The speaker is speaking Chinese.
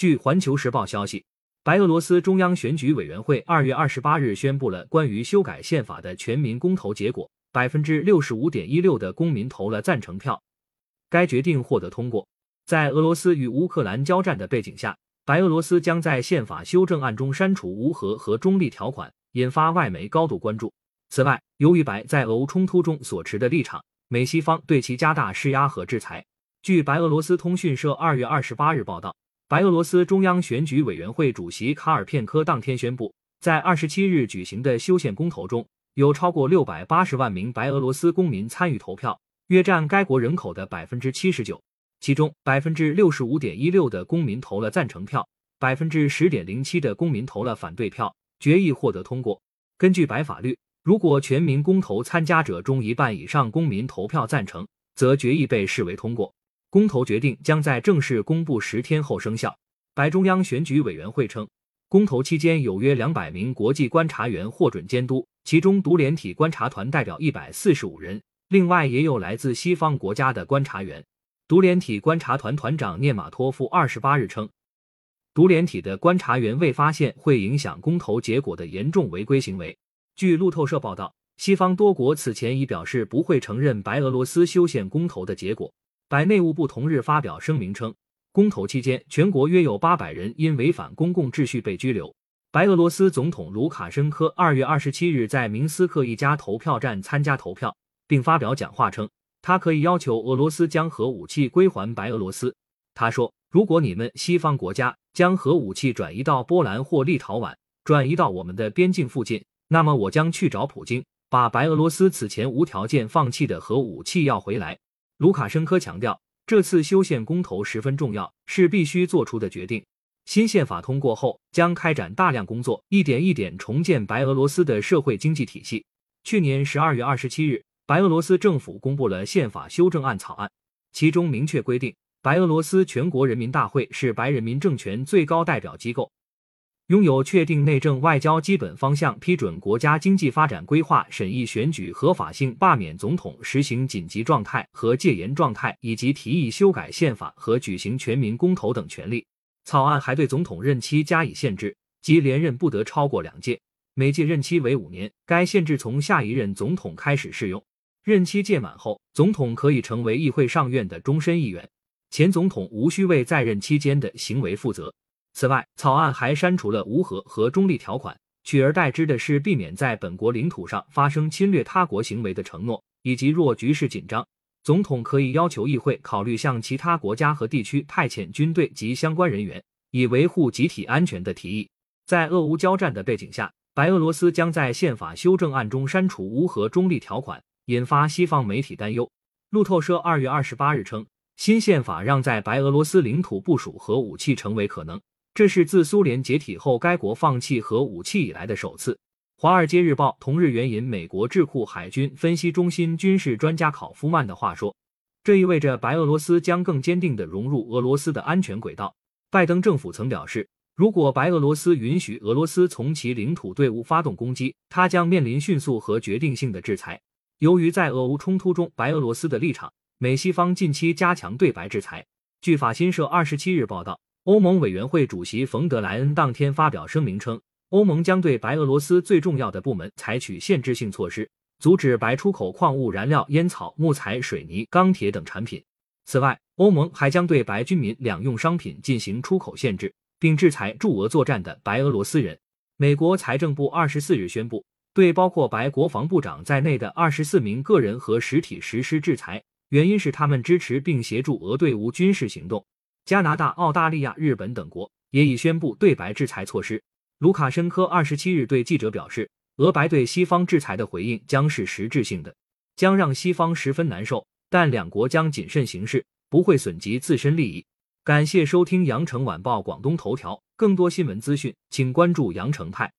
据《环球时报》消息，白俄罗斯中央选举委员会二月二十八日宣布了关于修改宪法的全民公投结果，百分之六十五点一六的公民投了赞成票，该决定获得通过。在俄罗斯与乌克兰交战的背景下，白俄罗斯将在宪法修正案中删除无核和中立条款，引发外媒高度关注。此外，由于白在俄乌冲突中所持的立场，美西方对其加大施压和制裁。据白俄罗斯通讯社二月二十八日报道，白俄罗斯中央选举委员会主席卡尔片科当天宣布，在二十七日举行的修宪公投中，有超过六百八十万名白俄罗斯公民参与投票，约占该国人口的百分之七十九。其中，百分之六十五点一六的公民投了赞成票，百分之十点零七的公民投了反对票，决议获得通过。根据白法律，如果全民公投参加者中一半以上公民投票赞成，则决议被视为通过。公投决定将在正式公布十天后生效。白中央选举委员会称，公投期间有约两百名国际观察员获准监督，其中独联体观察团代表一百四十五人，另外也有来自西方国家的观察员。独联体观察团团长涅马托夫二十八日称，独联体的观察员未发现会影响公投结果的严重违规行为。据路透社报道，西方多国此前已表示不会承认白俄罗斯修宪公投的结果。白内务部同日发表声明称，公投期间，全国约有八百人因违反公共秩序被拘留。白俄罗斯总统卢卡申科二月二十七日在明斯克一家投票站参加投票，并发表讲话称，他可以要求俄罗斯将核武器归还白俄罗斯。他说：“如果你们西方国家将核武器转移到波兰或立陶宛，转移到我们的边境附近，那么我将去找普京，把白俄罗斯此前无条件放弃的核武器要回来。”卢卡申科强调，这次修宪公投十分重要，是必须做出的决定。新宪法通过后，将开展大量工作，一点一点重建白俄罗斯的社会经济体系。去年十二月二十七日，白俄罗斯政府公布了宪法修正案草案，其中明确规定，白俄罗斯全国人民大会是白人民政权最高代表机构。拥有确定内政外交基本方向、批准国家经济发展规划、审议选举合法性、罢免总统、实行紧急状态和戒严状态，以及提议修改宪法和举行全民公投等权利。草案还对总统任期加以限制，即连任不得超过两届，每届任期为五年。该限制从下一任总统开始适用。任期届满后，总统可以成为议会上院的终身议员，前总统无需为在任期间的行为负责。此外，草案还删除了无核和中立条款，取而代之的是避免在本国领土上发生侵略他国行为的承诺，以及若局势紧张，总统可以要求议会考虑向其他国家和地区派遣军队及相关人员，以维护集体安全的提议。在俄乌交战的背景下，白俄罗斯将在宪法修正案中删除无核中立条款，引发西方媒体担忧。路透社二月二十八日称，新宪法让在白俄罗斯领土部署核武器成为可能。这是自苏联解体后该国放弃核武器以来的首次。《华尔街日报》同日援引美国智库海军分析中心军事专家考夫曼的话说：“这意味着白俄罗斯将更坚定地融入俄罗斯的安全轨道。”拜登政府曾表示，如果白俄罗斯允许俄罗斯从其领土对乌发动攻击，他将面临迅速和决定性的制裁。由于在俄乌冲突中白俄罗斯的立场，美西方近期加强对白制裁。据法新社二十七日报道。欧盟委员会主席冯德莱恩当天发表声明称，欧盟将对白俄罗斯最重要的部门采取限制性措施，阻止白出口矿物燃料、烟草、木材、水泥、钢铁等产品。此外，欧盟还将对白军民两用商品进行出口限制，并制裁驻俄作战的白俄罗斯人。美国财政部二十四日宣布，对包括白国防部长在内的二十四名个人和实体实施制裁，原因是他们支持并协助俄对乌军事行动。加拿大、澳大利亚、日本等国也已宣布对白制裁措施。卢卡申科二十七日对记者表示，俄白对西方制裁的回应将是实质性的，将让西方十分难受，但两国将谨慎行事，不会损及自身利益。感谢收听羊城晚报广东头条，更多新闻资讯，请关注羊城派。